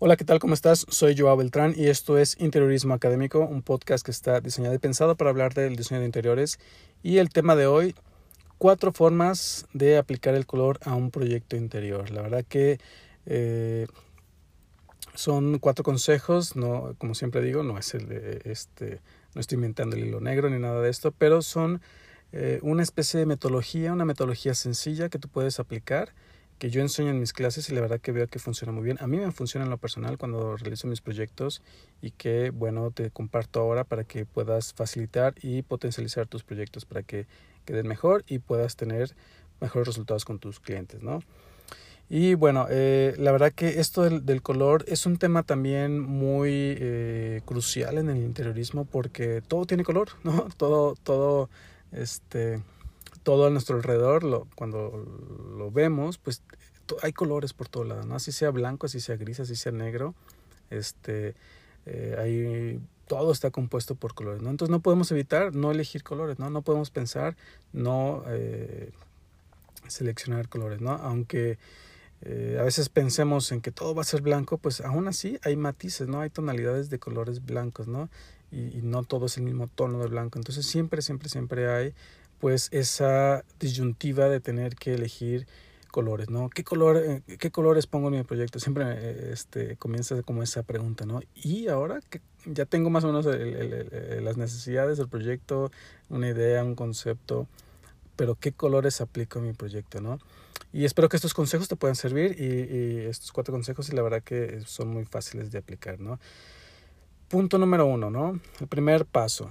Hola, ¿qué tal? ¿Cómo estás? Soy Joao Beltrán y esto es Interiorismo Académico, un podcast que está diseñado y pensado para hablar del diseño de interiores. Y el tema de hoy, cuatro formas de aplicar el color a un proyecto interior. La verdad que eh, son cuatro consejos, no, como siempre digo, no es el de este, no estoy inventando el hilo negro ni nada de esto, pero son eh, una especie de metodología, una metodología sencilla que tú puedes aplicar que yo enseño en mis clases y la verdad que veo que funciona muy bien. A mí me funciona en lo personal cuando realizo mis proyectos y que, bueno, te comparto ahora para que puedas facilitar y potencializar tus proyectos para que queden mejor y puedas tener mejores resultados con tus clientes, ¿no? Y bueno, eh, la verdad que esto del, color es un tema también muy eh, crucial en el interiorismo porque todo tiene color, ¿no? Todo, todo, este todo a nuestro alrededor, lo, cuando lo vemos, pues hay colores por todo lado, ¿no? Así sea blanco, así sea gris, así sea negro, este, eh, hay, todo está compuesto por colores, ¿no? Entonces no podemos evitar no elegir colores, ¿no? No podemos pensar no eh, seleccionar colores, ¿no? Aunque eh, a veces pensemos en que todo va a ser blanco, pues aún así hay matices, ¿no? Hay tonalidades de colores blancos, ¿no? Y, y no todo es el mismo tono de blanco. Entonces siempre, siempre, siempre hay pues esa disyuntiva de tener que elegir colores, ¿no? ¿Qué, color, eh, ¿Qué colores pongo en mi proyecto? Siempre eh, este, comienza como esa pregunta, ¿no? Y ahora que ya tengo más o menos las necesidades del proyecto, una idea, un concepto, pero ¿qué colores aplico a mi proyecto, ¿no? Y espero que estos consejos te puedan servir y, y estos cuatro consejos y la verdad que son muy fáciles de aplicar, ¿no? Punto número uno, ¿no? El primer paso,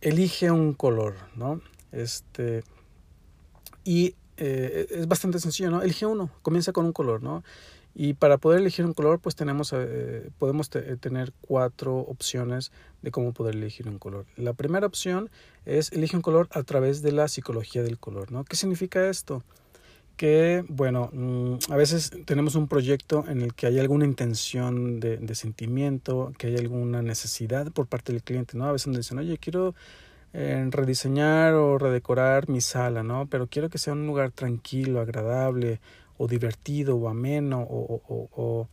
elige un color, ¿no? Este, y eh, es bastante sencillo, ¿no? Elige uno, comienza con un color, ¿no? Y para poder elegir un color, pues tenemos, eh, podemos tener cuatro opciones de cómo poder elegir un color. La primera opción es elige un color a través de la psicología del color, ¿no? ¿Qué significa esto? Que, bueno, mm, a veces tenemos un proyecto en el que hay alguna intención de, de sentimiento, que hay alguna necesidad por parte del cliente, ¿no? A veces nos dicen, oye, quiero en rediseñar o redecorar mi sala, ¿no? Pero quiero que sea un lugar tranquilo, agradable, o divertido, o ameno, o, o, o,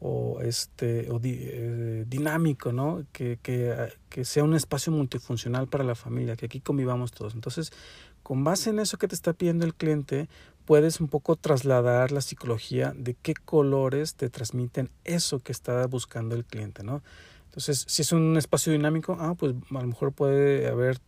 o este, o eh, dinámico, ¿no? Que, que, que sea un espacio multifuncional para la familia, que aquí convivamos todos. Entonces, con base en eso que te está pidiendo el cliente, puedes un poco trasladar la psicología de qué colores te transmiten eso que está buscando el cliente, ¿no? Entonces, si es un espacio dinámico, ah, pues a lo mejor puede haber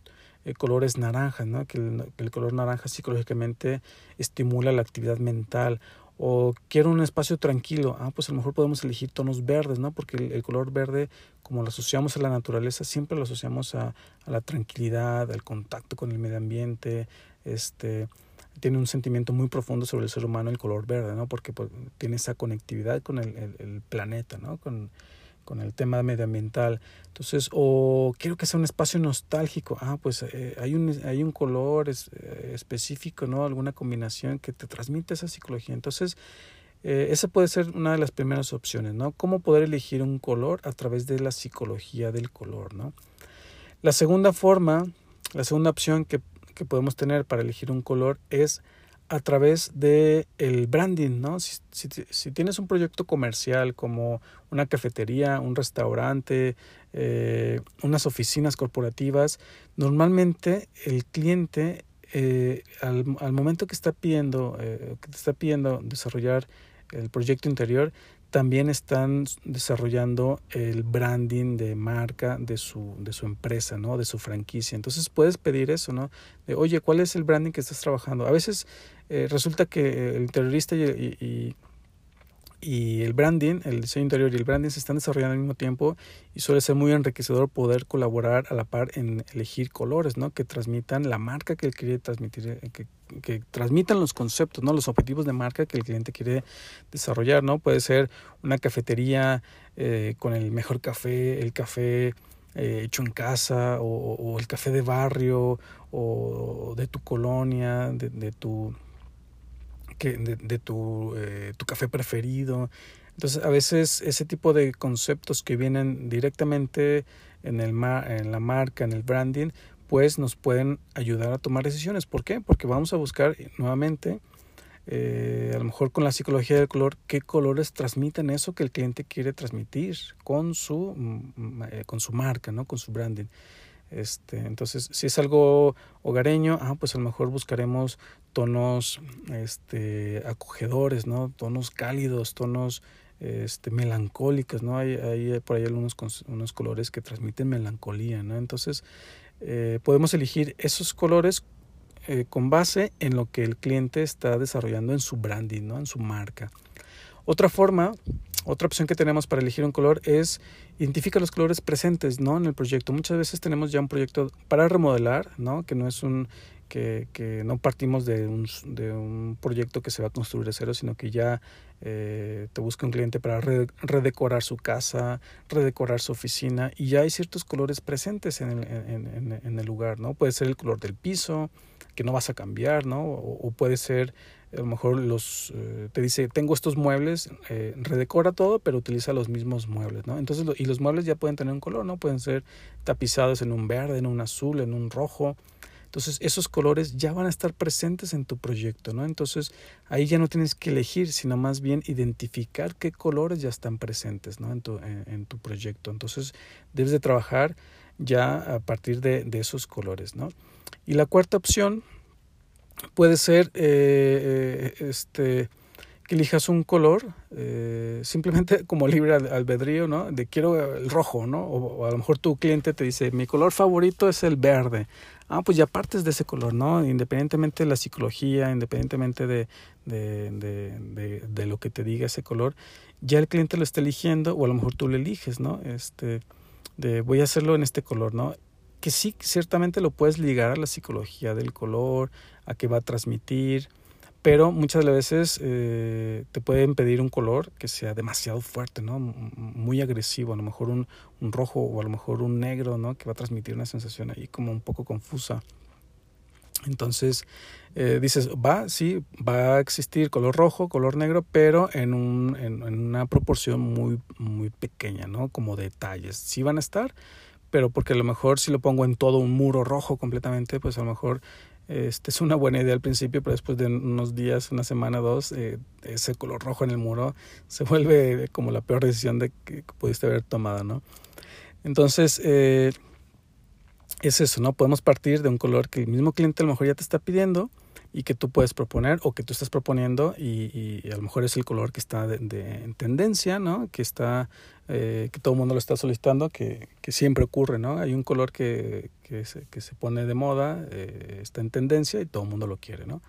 eh, colores naranjas, ¿no? Que el, el, color naranja psicológicamente estimula la actividad mental. O quiero un espacio tranquilo, ah, pues a lo mejor podemos elegir tonos verdes, ¿no? Porque el, color verde, como lo asociamos a la naturaleza, siempre lo asociamos a, la tranquilidad, al contacto con el medio ambiente, este tiene un sentimiento muy profundo sobre el ser humano el color verde, ¿no? Porque pues, tiene esa conectividad con el, el planeta, ¿no? Con, con el tema medioambiental. Entonces, o quiero que sea un espacio nostálgico. Ah, pues eh, hay, un, hay un color eh, específico, ¿no? Alguna combinación que te transmite esa psicología. Entonces, eh, esa puede ser una de las primeras opciones, ¿no? Cómo poder elegir un color a través de la psicología del color, ¿no? La segunda forma, la segunda opción que, que podemos tener para elegir un color es a través de el branding, ¿no? Si, tienes un proyecto comercial como una cafetería, un restaurante, eh, unas oficinas corporativas, normalmente el cliente eh, al, al, momento que está pidiendo, eh, que te está pidiendo desarrollar el proyecto interior, también están desarrollando el branding de marca de su, de su empresa, ¿no? De su franquicia. Entonces puedes pedir eso, ¿no? De, oye, ¿cuál es el branding que estás trabajando? A veces eh, resulta que el terrorista y, y, y, el branding, el diseño interior y el branding se están desarrollando al mismo tiempo y suele ser muy enriquecedor poder colaborar a la par en elegir colores, ¿no? Que transmitan la marca que él quiere transmitir, eh, que, que transmitan los conceptos, ¿no? Los objetivos de marca que el cliente quiere desarrollar, ¿no? Puede ser una cafetería eh, con el mejor café, el café eh, hecho en casa o, o, el café de barrio o de tu colonia, de, de tu que, de, tu, eh, tu café preferido. Entonces, a veces ese tipo de conceptos que vienen directamente en, el en la marca, en el branding, pues nos pueden ayudar a tomar decisiones. ¿Por qué? Porque vamos a buscar nuevamente eh, a lo mejor con la psicología del color, qué colores transmiten eso que el cliente quiere transmitir con su, mm, eh, con su marca, ¿no? con su branding. Este, entonces, si es algo hogareño, ah, pues a lo mejor buscaremos tonos este, acogedores, ¿no? tonos cálidos, tonos este, melancólicos, ¿no? Hay, por ahí algunos unos colores que transmiten melancolía, ¿no? Entonces, eh, podemos elegir esos colores eh, con base en lo que el cliente está desarrollando en su branding, ¿no? en su marca. Otra forma, otra opción que tenemos para elegir un color es identifica los colores presentes ¿no? en el proyecto. Muchas veces tenemos ya un proyecto para remodelar, ¿no? que no es un que, que no partimos de un, de un, proyecto que se va a construir de cero, sino que ya eh, te busca un cliente para redecorar su casa, redecorar su oficina y ya hay ciertos colores presentes en el, en, en el lugar, ¿no? Puede ser el color del piso, que no vas a cambiar, ¿no? O, puede ser, a lo mejor los, eh, te dice, tengo estos muebles, eh, redecora todo, pero utiliza los mismos muebles, ¿no? Entonces, y los muebles ya pueden tener un color, ¿no? Pueden ser tapizados en un verde, en un azul, en un rojo. Entonces, esos colores ya van a estar presentes en tu proyecto, ¿no? Entonces, ahí ya no tienes que elegir, sino más bien identificar qué colores ya están presentes, ¿no? En tu, en, tu proyecto. Entonces, debes de trabajar ya a partir de, de esos colores, ¿no? Y la cuarta opción puede ser eh, eh, este, que elijas un color, eh, simplemente como libre albedrío, ¿no? De quiero el rojo, ¿no? O, a lo mejor tu cliente te dice, mi color favorito es el verde. Ah, pues ya partes de ese color, ¿no? Independientemente de la psicología, independientemente de, de, de, de, lo que te diga ese color, ya el cliente lo está eligiendo o a lo mejor tú lo eliges, ¿no? Este, de voy a hacerlo en este color, ¿no? Que sí, ciertamente lo puedes ligar a la psicología del color, a qué va a transmitir, pero muchas veces eh, te pueden pedir un color que sea demasiado fuerte, ¿no? Muy agresivo, a lo mejor un, rojo o a lo mejor un negro, ¿no? Que va a transmitir una sensación ahí como un poco confusa. Entonces eh, dices, va, sí, va a existir color rojo, color negro, pero en, en, una proporción muy, muy pequeña, ¿no? Como detalles. Sí van a estar, pero porque a lo mejor si lo pongo en todo un muro rojo completamente, pues a lo mejor este es una buena idea al principio, pero después de unos días, una semana, dos, eh, ese color rojo en el muro se vuelve como la peor decisión de que, pudiste haber tomado, ¿no? Entonces, eh, es eso, ¿no? Podemos partir de un color que el mismo cliente a lo mejor ya te está pidiendo y que tú puedes proponer o que tú estás proponiendo y, a lo mejor es el color que está de, en tendencia, ¿no? Que está, eh, que todo el mundo lo está solicitando, que, que, siempre ocurre, ¿no? Hay un color que, que, se, que se pone de moda, eh, está en tendencia y todo el mundo lo quiere, ¿no?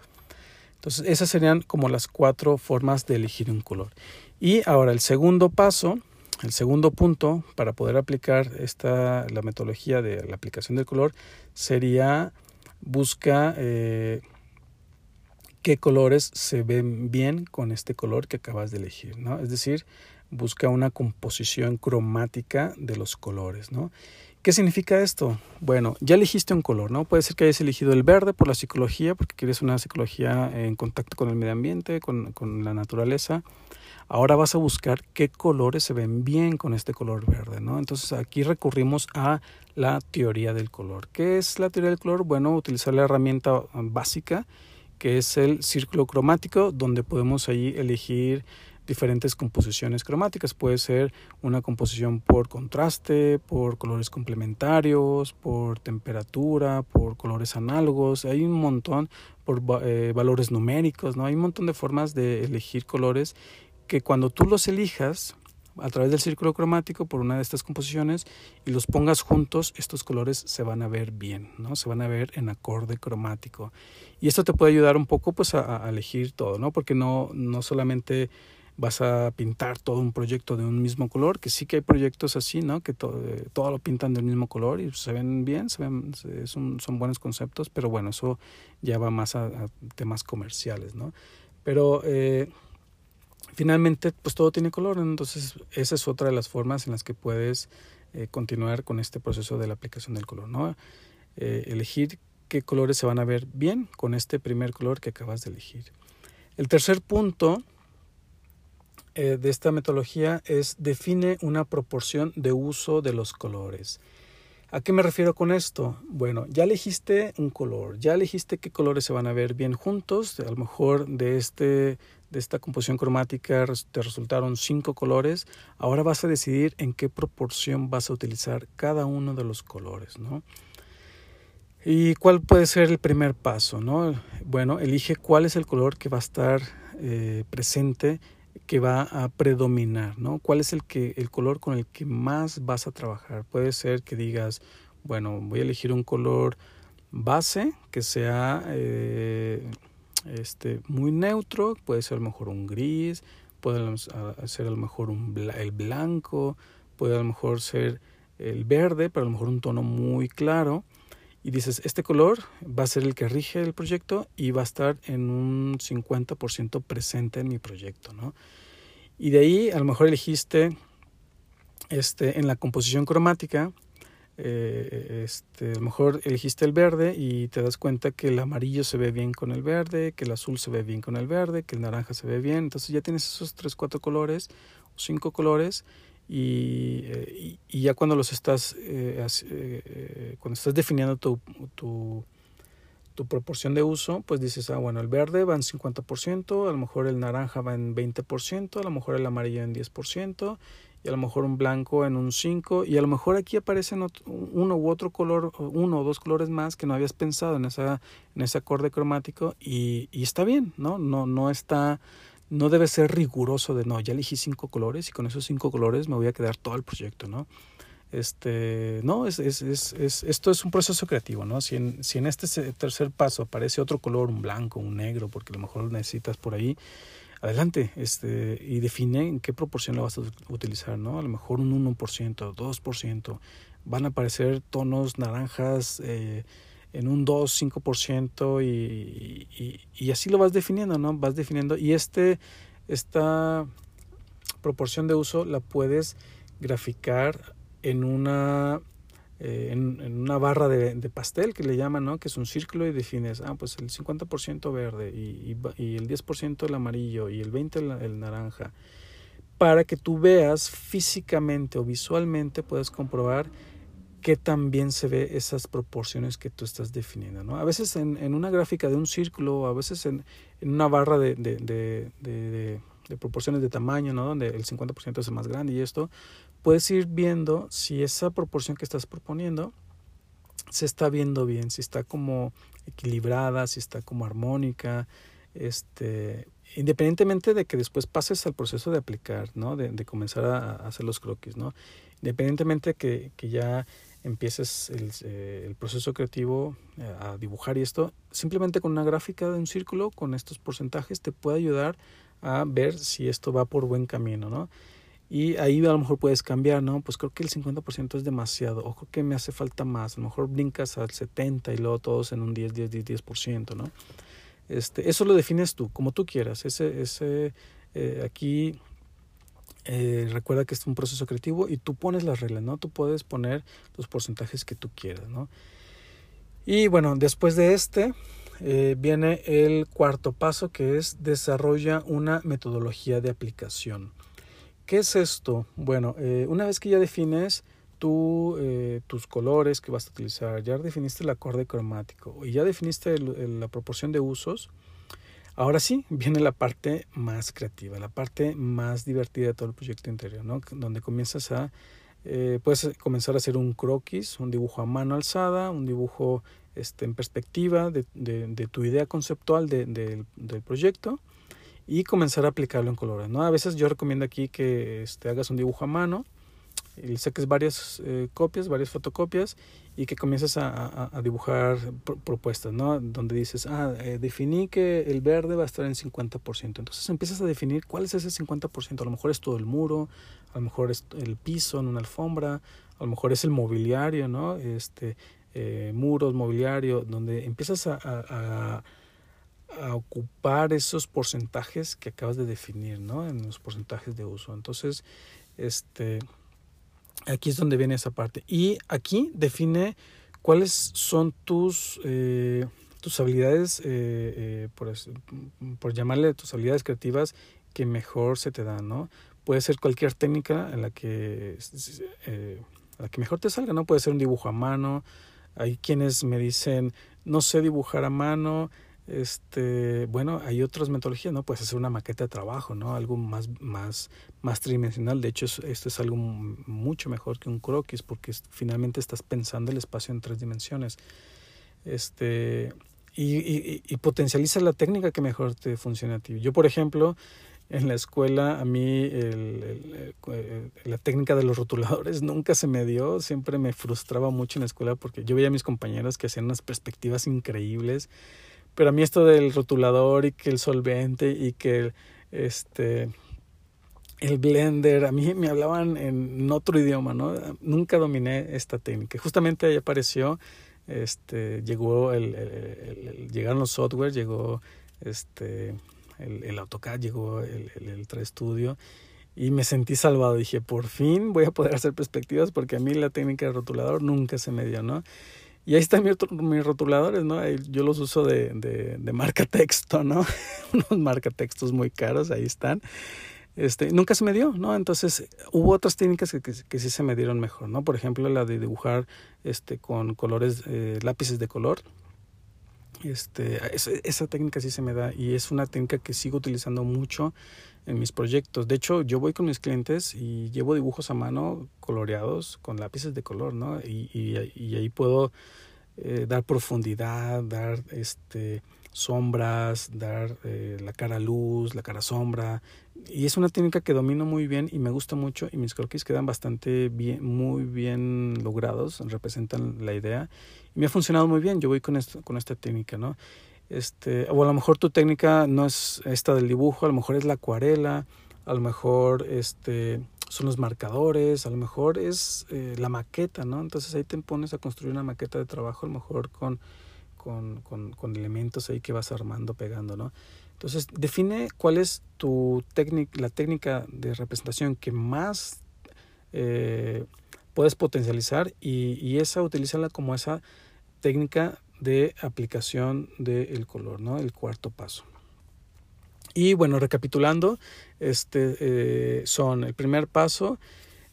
Entonces esas serían como las cuatro formas de elegir un color. Y ahora el segundo paso, el segundo punto para poder aplicar esta, la metodología de la aplicación del color sería busca eh, qué colores se ven bien con este color que acabas de elegir, ¿no? Es decir, busca una composición cromática de los colores, ¿no? ¿Qué significa esto? Bueno, ya elegiste un color, ¿no? Puede ser que hayas elegido el verde por la psicología, porque quieres una psicología en contacto con el medio ambiente, con, la naturaleza. Ahora vas a buscar qué colores se ven bien con este color verde, ¿no? Entonces aquí recurrimos a la teoría del color. ¿Qué es la teoría del color? Bueno, utilizar la herramienta básica que es el círculo cromático, donde podemos ahí elegir diferentes composiciones cromáticas. Puede ser una composición por contraste, por colores complementarios, por temperatura, por colores análogos. Hay un montón por eh, valores numéricos, ¿no? Hay un montón de formas de elegir colores que cuando tú los elijas, a través del círculo cromático por una de estas composiciones y los pongas juntos, estos colores se van a ver bien, ¿no? Se van a ver en acorde cromático. Y esto te puede ayudar un poco pues a, elegir todo, ¿no? Porque no, no solamente vas a pintar todo un proyecto de un mismo color, que sí que hay proyectos así, ¿no? Que todo, todo lo pintan del mismo color y se ven bien, se ven, son, son buenos conceptos, pero bueno, eso ya va más a, temas comerciales, ¿no? Pero eh, finalmente pues todo tiene color, entonces esa es otra de las formas en las que puedes eh, continuar con este proceso de la aplicación del color, ¿no? Eh, elegir qué colores se van a ver bien con este primer color que acabas de elegir. El tercer punto eh, de esta metodología es define una proporción de uso de los colores. ¿A qué me refiero con esto? Bueno, ya elegiste un color, ya elegiste qué colores se van a ver bien juntos, a lo mejor de este de esta composición cromática te resultaron cinco colores, ahora vas a decidir en qué proporción vas a utilizar cada uno de los colores, ¿no? ¿Y cuál puede ser el primer paso? ¿no? Bueno, elige cuál es el color que va a estar eh, presente, que va a predominar, ¿no? ¿Cuál es el, que, el color con el que más vas a trabajar? Puede ser que digas, bueno, voy a elegir un color base que sea eh, este, muy neutro, puede ser a lo mejor un gris, puede ser a lo mejor un el blanco, puede a lo mejor ser el verde, pero a lo mejor un tono muy claro y dices, este color va a ser el que rige el proyecto y va a estar en un 50% presente en mi proyecto, ¿no? Y de ahí a lo mejor elegiste este, en la composición cromática, eh, este, a lo mejor elegiste el verde y te das cuenta que el amarillo se ve bien con el verde, que el azul se ve bien con el verde, que el naranja se ve bien. Entonces ya tienes esos tres, cuatro colores o cinco colores eh, y, ya cuando los estás eh, eh, cuando estás definiendo tu, tu, tu, proporción de uso pues dices ah bueno el verde va en 50% a lo mejor el naranja va en 20% a lo mejor el amarillo en 10% y a lo mejor un blanco en un 5 y a lo mejor aquí aparecen uno u otro color uno o dos colores más que no habías pensado en esa en ese acorde cromático y, y está bien no no no está no debe ser riguroso de no, ya elegí cinco colores y con esos cinco colores me voy a quedar todo el proyecto, ¿no? Este, no, es, es, es, esto es un proceso creativo, ¿no? Si en, si en este tercer paso aparece otro color, un blanco, un negro, porque a lo mejor lo necesitas por ahí, adelante, este, y define en qué proporción lo vas a utilizar, ¿no? A lo mejor un 1%, 2%, van a aparecer tonos naranjas, eh, en un 2, 5% y, y, así lo vas definiendo, ¿no? Vas definiendo y este, esta proporción de uso la puedes graficar en una, eh, en, una barra de, pastel que le llaman, ¿no? Que es un círculo y defines, ah, pues el 50% verde y, y, el 10% el amarillo y el 20% el, el naranja para que tú veas físicamente o visualmente puedes comprobar qué tan bien se ve esas proporciones que tú estás definiendo. ¿no? A veces en, en una gráfica de un círculo, a veces en, en una barra de, de, de, proporciones de tamaño, ¿no? donde el 50% es más grande y esto, puedes ir viendo si esa proporción que estás proponiendo se está viendo bien, si está como equilibrada, si está como armónica, este, independientemente de que después pases al proceso de aplicar, ¿no? de, comenzar a, hacer los croquis, ¿no? independientemente que, que ya empieces el, eh, el proceso creativo eh, a dibujar y esto, simplemente con una gráfica de un círculo con estos porcentajes te puede ayudar a ver si esto va por buen camino, ¿no? Y ahí a lo mejor puedes cambiar, ¿no? Pues creo que el 50% es demasiado, o creo que me hace falta más, a lo mejor brincas al 70 y luego todos en un 10, 10, 10, 10%, ¿no? Este, eso lo defines tú, como tú quieras. Ese, ese, eh, aquí eh, recuerda que es un proceso creativo y tú pones las reglas, ¿no? Tú puedes poner los porcentajes que tú quieras, ¿no? Y bueno, después de este eh, viene el cuarto paso que es desarrolla una metodología de aplicación. ¿Qué es esto? Bueno, eh, una vez que ya defines tú, tus colores que vas a utilizar, ya definiste el acorde cromático y ya definiste la proporción de usos, Ahora sí, viene la parte más creativa, la parte más divertida de todo el proyecto interior, ¿no? Donde comienzas a, eh, puedes comenzar a hacer un croquis, un dibujo a mano alzada, un dibujo este, en perspectiva de, tu idea conceptual de, del proyecto y comenzar a aplicarlo en colores, ¿no? A veces yo recomiendo aquí que este, hagas un dibujo a mano y saques varias eh, copias, varias fotocopias y que comiences a, dibujar propuestas, ¿no? Donde dices, ah, eh, definí que el verde va a estar en 50%. Entonces empiezas a definir cuál es ese 50%. A lo mejor es todo el muro, a lo mejor es el piso en una alfombra, a lo mejor es el mobiliario, ¿no? Este, eh, muros, mobiliario, donde empiezas a, a ocupar esos porcentajes que acabas de definir, ¿no? En los porcentajes de uso. Entonces, este Aquí es donde viene esa parte. Y aquí define cuáles son tus, eh, tus habilidades, eh, eh, por, por, llamarle tus habilidades creativas que mejor se te dan, ¿no? Puede ser cualquier técnica en la que la que mejor te salga, ¿no? Puede ser un dibujo a mano. Hay quienes me dicen, no sé dibujar a mano, este, bueno, hay otras metodologías, ¿no? Puedes hacer una maqueta de trabajo, ¿no? Algo más, más, más tridimensional. De hecho, esto es algo mucho mejor que un croquis porque finalmente estás pensando el espacio en tres dimensiones. Este, y, y, y potencializa la técnica que mejor te funcione a ti. Yo, por ejemplo, en la escuela a mí el, la técnica de los rotuladores nunca se me dio, siempre me frustraba mucho en la escuela porque yo veía a mis compañeros que hacían unas perspectivas increíbles, pero a mí esto del rotulador y que el solvente y que este el blender, a mí me hablaban en otro idioma, ¿no? Nunca dominé esta técnica. Justamente ahí apareció, este, llegó el, el llegaron los software, llegó este el, el AutoCAD, llegó el, el, el 3 Studio y me sentí salvado. Dije, por fin voy a poder hacer perspectivas porque a mí la técnica de rotulador nunca se me dio, ¿no? Y ahí están mis, rotuladores, ¿no? Yo los uso de, marca texto, ¿no? Unos marca textos muy caros, ahí están. Este, nunca se me dio, ¿no? Entonces hubo otras técnicas que, sí se me dieron mejor, ¿no? Por ejemplo, la de dibujar este, con colores, eh, lápices de color, este, esa, técnica sí se me da y es una técnica que sigo utilizando mucho en mis proyectos. De hecho, yo voy con mis clientes y llevo dibujos a mano coloreados con lápices de color, ¿no? Y, y, y ahí puedo eh, dar profundidad, dar este, sombras, dar eh, la cara luz, la cara sombra. Y es una técnica que domino muy bien y me gusta mucho y mis croquis quedan bastante bien, muy bien logrados, representan la idea. Y me ha funcionado muy bien, yo voy con, esto, con esta técnica, ¿no? Este, o a lo mejor tu técnica no es esta del dibujo, a lo mejor es la acuarela, a lo mejor este, son los marcadores, a lo mejor es eh, la maqueta, ¿no? Entonces ahí te pones a construir una maqueta de trabajo, a lo mejor con con, elementos ahí que vas armando, pegando, ¿no? Entonces, define cuál es tu técnica, la técnica de representación que más eh, puedes potencializar y, y, esa utilízala como esa técnica de aplicación del color, ¿no? El cuarto paso. Y bueno, recapitulando, este eh, son el primer paso,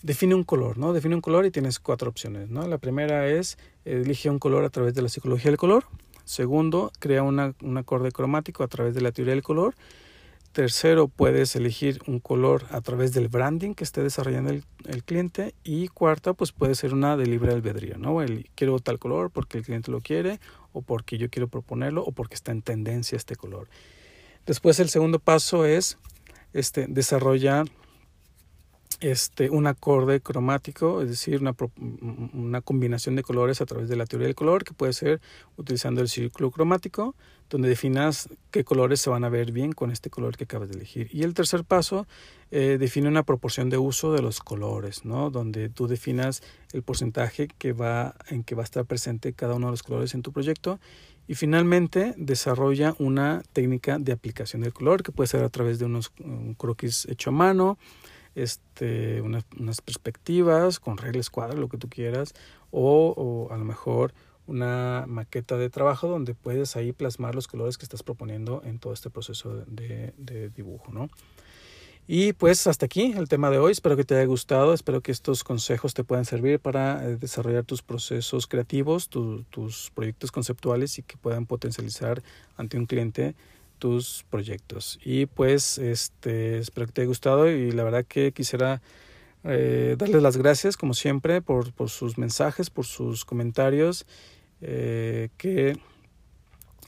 define un color, ¿no? Define un color y tienes cuatro opciones, ¿no? La primera es elige un color a través de la psicología del color. Segundo, crea un acorde cromático a través de la teoría del color. Tercero, puedes elegir un color a través del branding que esté desarrollando el, cliente. Y cuarta, pues puede ser una de libre albedrío, ¿no? El, quiero tal color porque el cliente lo quiere, o porque yo quiero proponerlo, o porque está en tendencia este color. Después, el segundo paso es este, desarrolla este, un acorde cromático, es decir, una, combinación de colores a través de la teoría del color, que puede ser utilizando el círculo cromático, donde definas qué colores se van a ver bien con este color que acabas de elegir. Y el tercer paso eh, define una proporción de uso de los colores, ¿no? donde tú definas el porcentaje que va, en que va a estar presente cada uno de los colores en tu proyecto. Y finalmente desarrolla una técnica de aplicación del color, que puede ser a través de unos un croquis hecho a mano, este, unas, unas perspectivas con reglas cuadras, lo que tú quieras, o, a lo mejor una maqueta de trabajo donde puedes ahí plasmar los colores que estás proponiendo en todo este proceso de, dibujo, ¿no? Y pues hasta aquí el tema de hoy. Espero que te haya gustado. Espero que estos consejos te puedan servir para eh, desarrollar tus procesos creativos, tu, tus proyectos conceptuales y que puedan potencializar ante un cliente tus proyectos. Y pues este, espero que te haya gustado y la verdad que quisiera eh, darles las gracias como siempre por, por, sus mensajes, por sus comentarios, eh, que,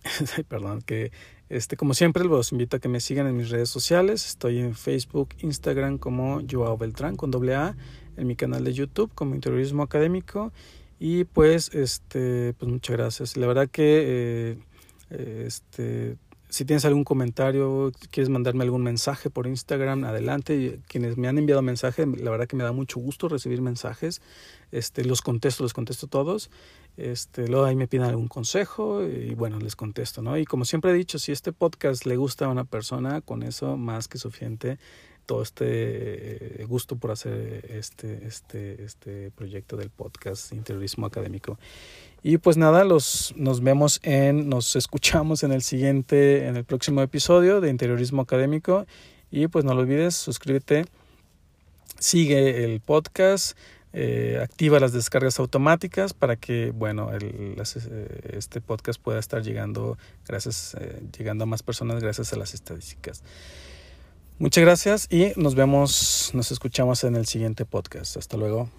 perdón, que este, como siempre los invito a que me sigan en mis redes sociales. Estoy en Facebook, Instagram como Joao Beltrán con doble A, en mi canal de YouTube como Interiorismo Académico. Y pues, este, pues muchas gracias. La verdad que eh, este, si tienes algún comentario, quieres mandarme algún mensaje por Instagram, adelante. Quienes me han enviado mensajes, la verdad que me da mucho gusto recibir mensajes. Este, los contesto, los contesto todos. Este, luego ahí me piden algún consejo y bueno, les contesto, ¿no? Y como siempre he dicho, si este podcast le gusta a una persona, con eso más que suficiente todo este eh, gusto por hacer este, este, este proyecto del podcast Interiorismo Académico. Y pues nada, los, nos vemos en, nos escuchamos en el siguiente, en el próximo episodio de Interiorismo Académico. Y pues no lo olvides, suscríbete, sigue el podcast, eh, activa las descargas automáticas para que bueno el, este podcast pueda estar llegando gracias llegando a más personas gracias a las estadísticas Muchas gracias y nos vemos, nos escuchamos en el siguiente podcast. Hasta luego.